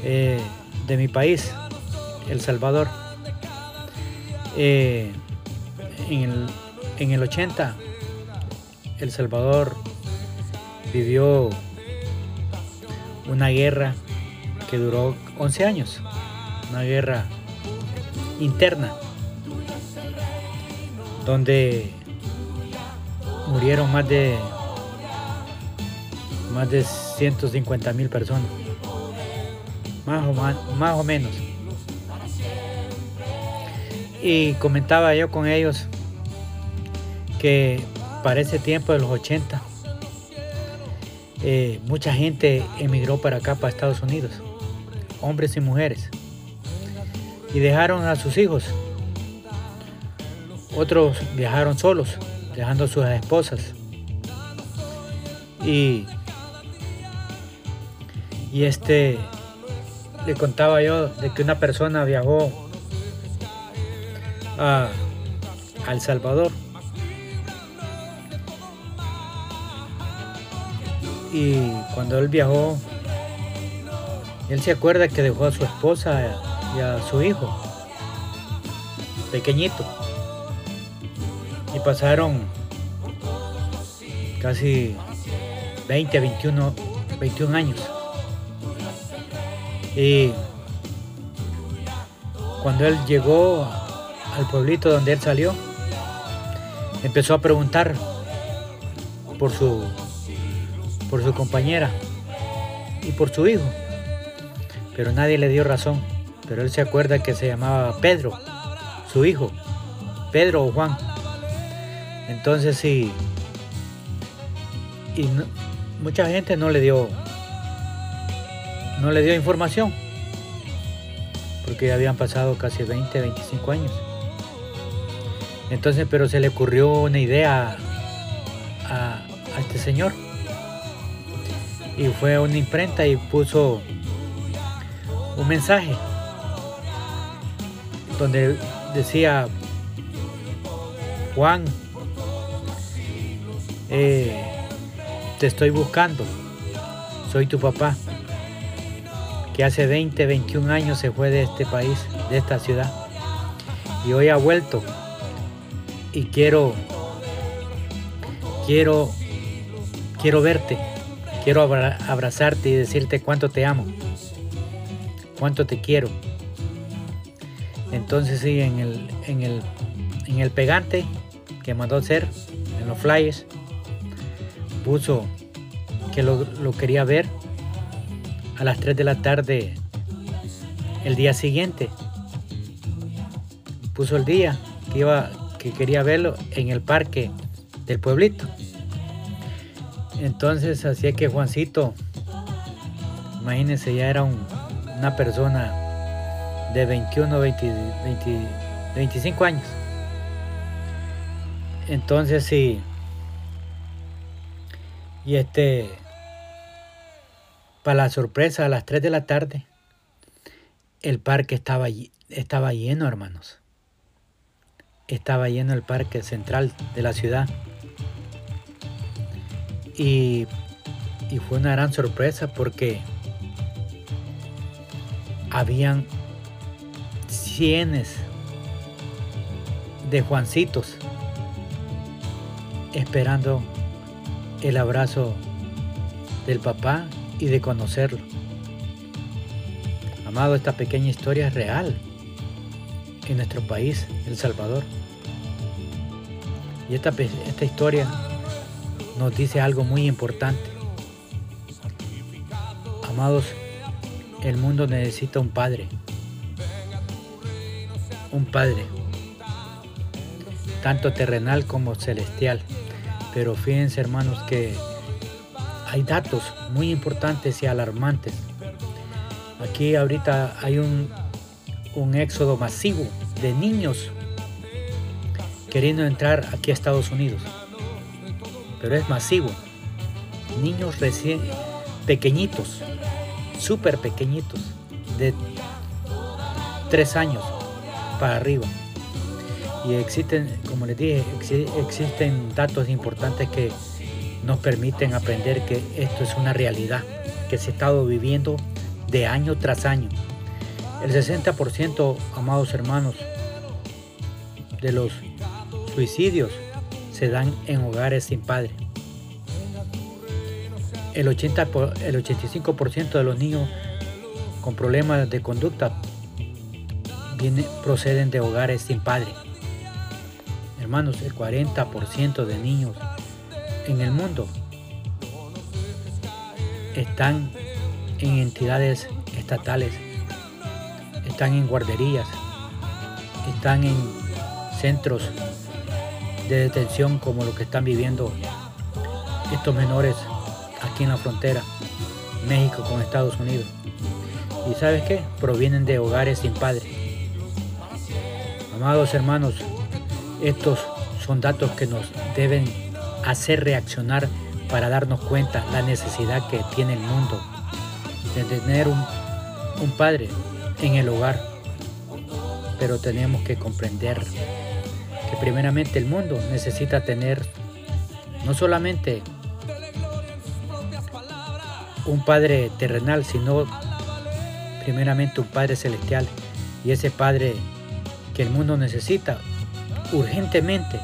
eh, de mi país, El Salvador. Eh, en, el, en el 80, El Salvador vivió una guerra que duró 11 años, una guerra interna, donde murieron más de más de 150 mil personas, más o, más, más o menos. Y comentaba yo con ellos que para ese tiempo de los 80 eh, mucha gente emigró para acá, para Estados Unidos, hombres y mujeres, y dejaron a sus hijos. Otros viajaron solos, dejando a sus esposas. Y, y este, le contaba yo de que una persona viajó a, a El Salvador y cuando él viajó, él se acuerda que dejó a su esposa y a su hijo, pequeñito. Y pasaron casi 20, 21, 21 años. Y cuando él llegó al pueblito donde él salió, empezó a preguntar por su por su compañera y por su hijo. Pero nadie le dio razón. Pero él se acuerda que se llamaba Pedro, su hijo, Pedro o Juan. Entonces sí, y mucha gente no le dio, no le dio información, porque ya habían pasado casi 20, 25 años. Entonces, pero se le ocurrió una idea a, a este señor y fue a una imprenta y puso un mensaje donde decía Juan eh, te estoy buscando soy tu papá que hace 20 21 años se fue de este país de esta ciudad y hoy ha vuelto y quiero quiero quiero verte Quiero abrazarte y decirte cuánto te amo, cuánto te quiero. Entonces sí, en el, en el, en el pegante que mandó hacer, en los flyers, puso que lo, quería ver a las 3 de la tarde el día siguiente. Puso el día que iba que quería verlo en el parque del pueblito. Entonces hacía que Juancito, imagínense, ya era una persona de 21, 20, 25 años. Entonces sí. Y este, para la sorpresa, a las 3 de la tarde, el parque estaba, estaba lleno, hermanos. Estaba lleno el parque central de la ciudad. Y, fue una gran sorpresa porque habían cienes de Juancitos esperando el abrazo del papá y de conocerlo. Amado, esta pequeña historia es real en nuestro país, El Salvador. Y esta, esta historia nos dice algo muy importante. Amados, el mundo necesita un padre. Un padre. Tanto terrenal como celestial. Pero fíjense hermanos que hay datos muy importantes y alarmantes. Aquí ahorita hay un, un éxodo masivo de niños queriendo entrar aquí a Estados Unidos. Pero es masivo. Niños recién pequeñitos, súper pequeñitos, de tres años para arriba. Y existen, como les dije, existen datos importantes que nos permiten aprender que esto es una realidad que se ha estado viviendo de año tras año. El 60%, amados hermanos, de los suicidios se dan en hogares sin padre. El, 80, el 85% de los niños con problemas de conducta viene, proceden de hogares sin padre. Hermanos, el 40% de niños en el mundo están en entidades estatales, están en guarderías, están en centros de detención como lo que están viviendo estos menores aquí en la frontera, México con Estados Unidos. ¿Y sabes qué? Provienen de hogares sin padre. Amados hermanos, estos son datos que nos deben hacer reaccionar para darnos cuenta la necesidad que tiene el mundo de tener un, un padre en el hogar. Pero tenemos que comprender que primeramente el mundo necesita tener no solamente un Padre terrenal, sino primeramente un Padre celestial. Y ese Padre que el mundo necesita urgentemente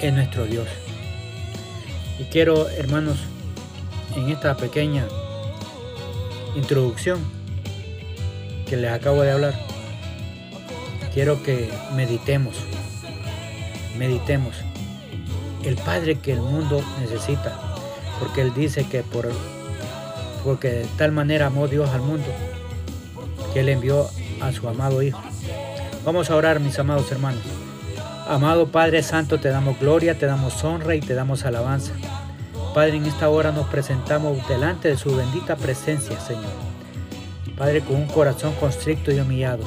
es nuestro Dios. Y quiero, hermanos, en esta pequeña introducción que les acabo de hablar, quiero que meditemos, meditemos el Padre que el mundo necesita, porque Él dice que por porque de tal manera amó Dios al mundo que Él envió a su amado Hijo. Vamos a orar, mis amados hermanos. Amado Padre Santo, te damos gloria, te damos honra y te damos alabanza. Padre, en esta hora nos presentamos delante de su bendita presencia, Señor. Padre, con un corazón constricto y humillado.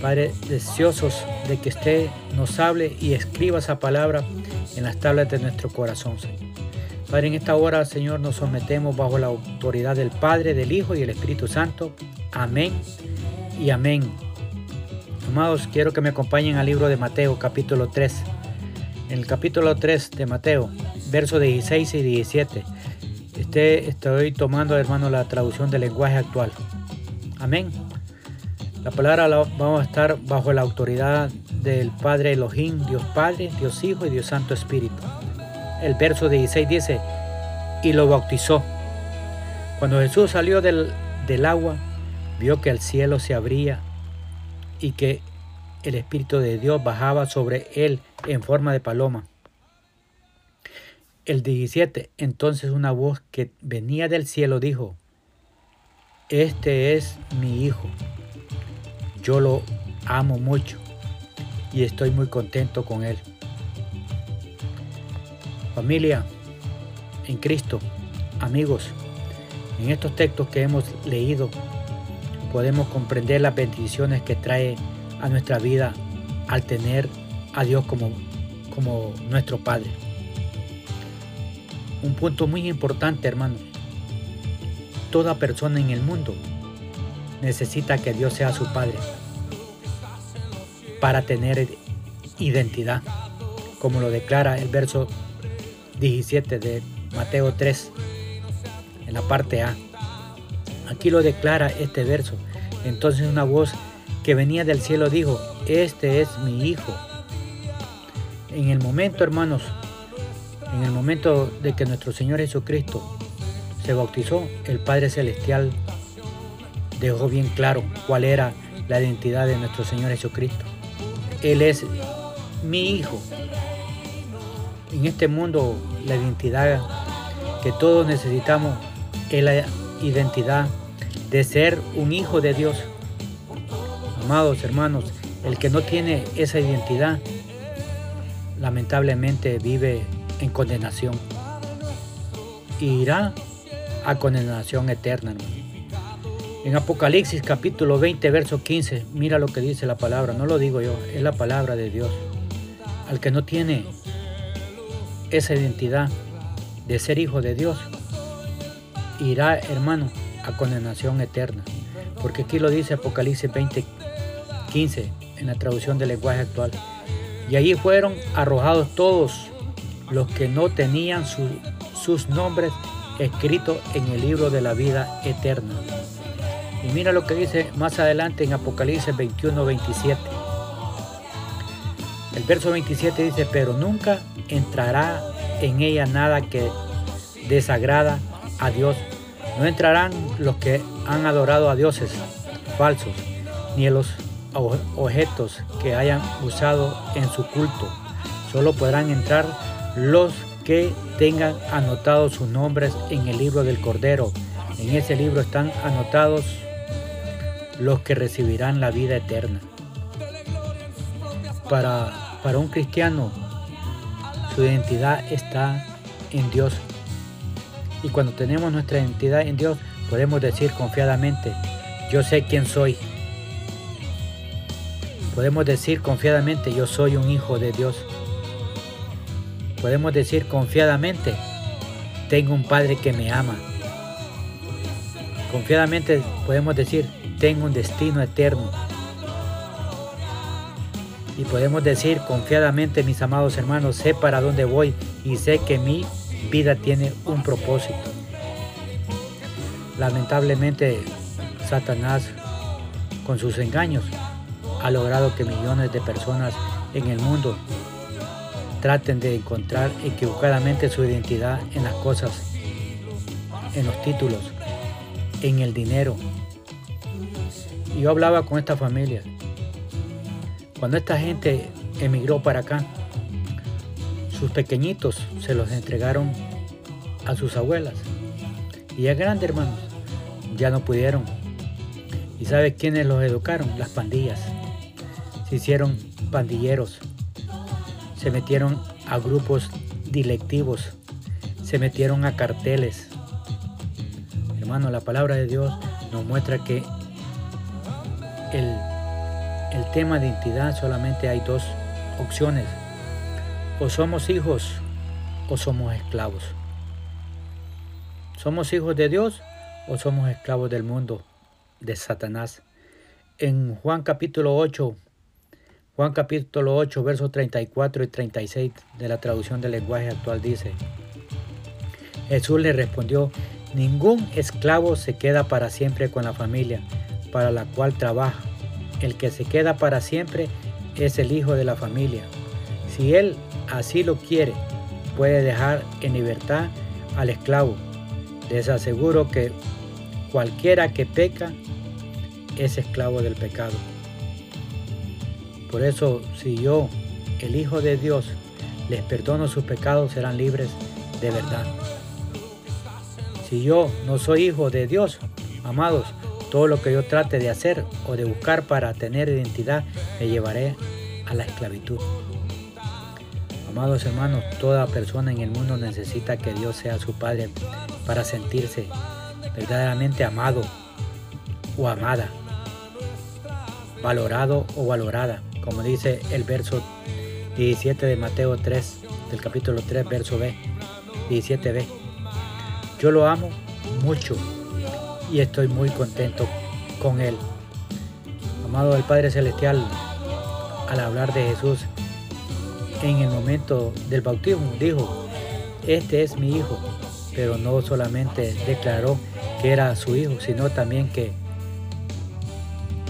Padre, deseosos de que usted nos hable y escriba esa palabra en las tablas de nuestro corazón, Señor. Padre, en esta hora, Señor, nos sometemos bajo la autoridad del Padre, del Hijo y del Espíritu Santo. Amén y amén. Amados, quiero que me acompañen al libro de Mateo, capítulo 3. En el capítulo 3 de Mateo, versos 16 y 17. Este, estoy tomando, hermano, la traducción del lenguaje actual. Amén. La palabra la, vamos a estar bajo la autoridad del Padre Elohim, Dios Padre, Dios Hijo y Dios Santo Espíritu el verso 16 dice, y lo bautizó. Cuando Jesús salió del, del agua, vio que el cielo se abría y que el Espíritu de Dios bajaba sobre él en forma de paloma. El 17, entonces una voz que venía del cielo dijo, Este es mi Hijo, yo lo amo mucho y estoy muy contento con él. Familia en Cristo, amigos, en estos textos que hemos leído podemos comprender las bendiciones que trae a nuestra vida al tener a Dios como, como nuestro Padre. Un punto muy importante, hermanos. Toda persona en el mundo necesita que Dios sea su Padre para tener identidad, como lo declara el verso 17 de Mateo 3, en la parte A. Aquí lo declara este verso. Entonces una voz que venía del cielo dijo, este es mi hijo. En el momento, hermanos, en el momento de que nuestro Señor Jesucristo se bautizó, el Padre Celestial dejó bien claro cuál era la identidad de nuestro Señor Jesucristo. Él es mi hijo, en este mundo la identidad que todos necesitamos es la identidad de ser un hijo de Dios. Amados hermanos, el que no tiene esa identidad, lamentablemente vive en condenación. Y irá a condenación eterna. En Apocalipsis capítulo 20, verso 15, mira lo que dice la palabra, no lo digo yo, es la palabra de Dios. Al que no tiene esa identidad de ser hijo de Dios, irá, hermano, a condenación eterna. Porque aquí lo dice Apocalipsis 20, 15, en la traducción del lenguaje actual. Y allí fueron arrojados todos los que no tenían sus nombres escritos en el libro de la vida eterna. Y mira lo que dice más adelante en Apocalipsis 21, 27. El verso 27 dice, pero nunca entrará en ella nada que desagrada a Dios. No entrarán los que han adorado a dioses falsos, ni los objetos que hayan usado en su culto. Solo podrán entrar los que tengan anotados sus nombres en el libro del Cordero. En ese libro están anotados los que recibirán la vida eterna. Para, para un cristiano, su identidad está en Dios. Y cuando tenemos nuestra identidad en Dios, podemos decir confiadamente, yo sé quién soy. Podemos decir confiadamente, yo soy un hijo de Dios. Podemos decir confiadamente, tengo un Padre que me ama. Confiadamente podemos decir, tengo un destino eterno. Y podemos decir confiadamente, mis amados hermanos, sé para dónde voy y sé que mi vida tiene un propósito. Lamentablemente, Satanás, con sus engaños, ha logrado que millones de personas en el mundo traten de encontrar equivocadamente su identidad en las cosas, en los títulos, en el dinero, yo hablaba con esta familia. Cuando esta gente emigró para acá, sus pequeñitos se los entregaron a sus abuelas. Y ya grandes hermanos, ya no pudieron. ¿Y sabe quiénes los educaron? Las pandillas. Se hicieron pandilleros. Se metieron a grupos dilectivos. Se metieron a carteles. Hermano, la palabra de Dios nos muestra que el, el tema de identidad solamente hay dos opciones. O somos hijos o somos esclavos. ¿Somos hijos de Dios o somos esclavos del mundo, de Satanás? En Juan capítulo 8, Juan capítulo 8, versos 34 y 36 de la traducción del lenguaje actual dice, Jesús le respondió, ningún esclavo se queda para siempre con la familia, para la cual trabaja. El que se queda para siempre es el hijo de la familia. Si él así lo quiere, puede dejar en libertad al esclavo. Les aseguro que cualquiera que peca es esclavo del pecado. Por eso, si yo, el Hijo de Dios, les perdono sus pecados, serán libres de verdad. Si yo no soy hijo de Dios, amados, todo lo que yo trate de hacer o de buscar para tener identidad me llevaré a la esclavitud. Amados hermanos, toda persona en el mundo necesita que Dios sea su Padre para sentirse verdaderamente amado o amada, valorado o valorada, como dice el verso 17 de Mateo 3, del capítulo 3, verso B, 17b. Yo lo amo mucho y estoy muy contento con Él. Amado del Padre Celestial, al hablar de Jesús en el momento del bautismo, dijo, este es mi hijo, pero no solamente declaró que era su hijo, sino también que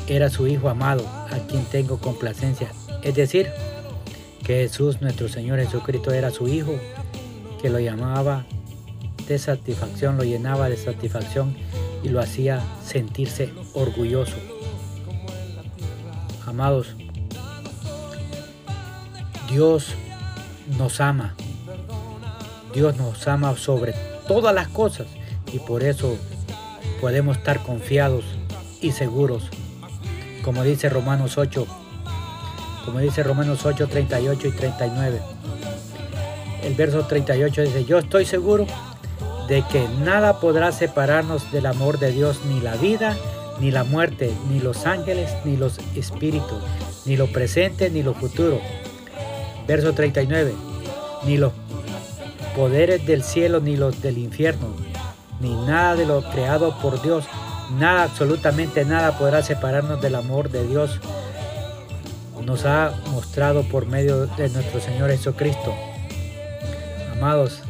era su hijo amado, a quien tengo complacencia. Es decir, que Jesús, nuestro Señor Jesucristo, era su hijo, que lo llamaba de satisfacción, lo llenaba de satisfacción y lo hacía sentirse orgulloso. Amados, Dios nos ama. Dios nos ama sobre todas las cosas y por eso podemos estar confiados y seguros. Como dice Romanos 8, como dice Romanos 8, 38 y 39. El verso 38 dice, yo estoy seguro de que nada podrá separarnos del amor de Dios, ni la vida, ni la muerte, ni los ángeles, ni los espíritus, ni lo presente, ni lo futuro. Verso 39, ni los poderes del cielo, ni los del infierno, ni nada de lo creado por Dios, nada, absolutamente nada podrá separarnos del amor de Dios. Nos ha mostrado por medio de nuestro Señor Jesucristo. Amados,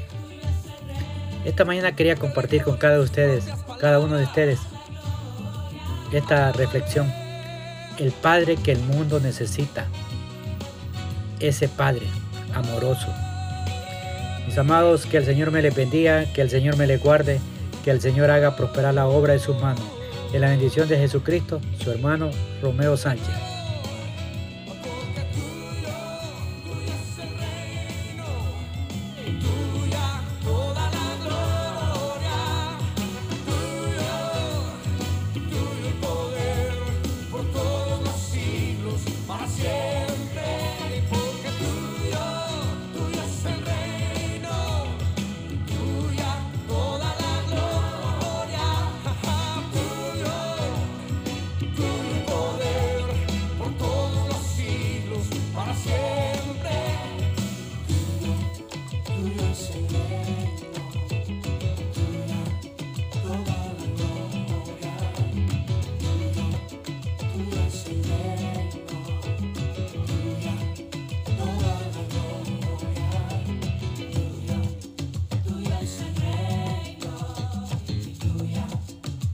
esta mañana quería compartir con cada de ustedes, cada uno de ustedes, esta reflexión. El Padre que el mundo necesita. Ese Padre amoroso. Mis amados, que el Señor me les bendiga, que el Señor me les guarde, que el Señor haga prosperar la obra de sus manos. En la bendición de Jesucristo, su hermano Romeo Sánchez.